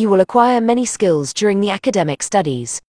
You will acquire many skills during the academic studies.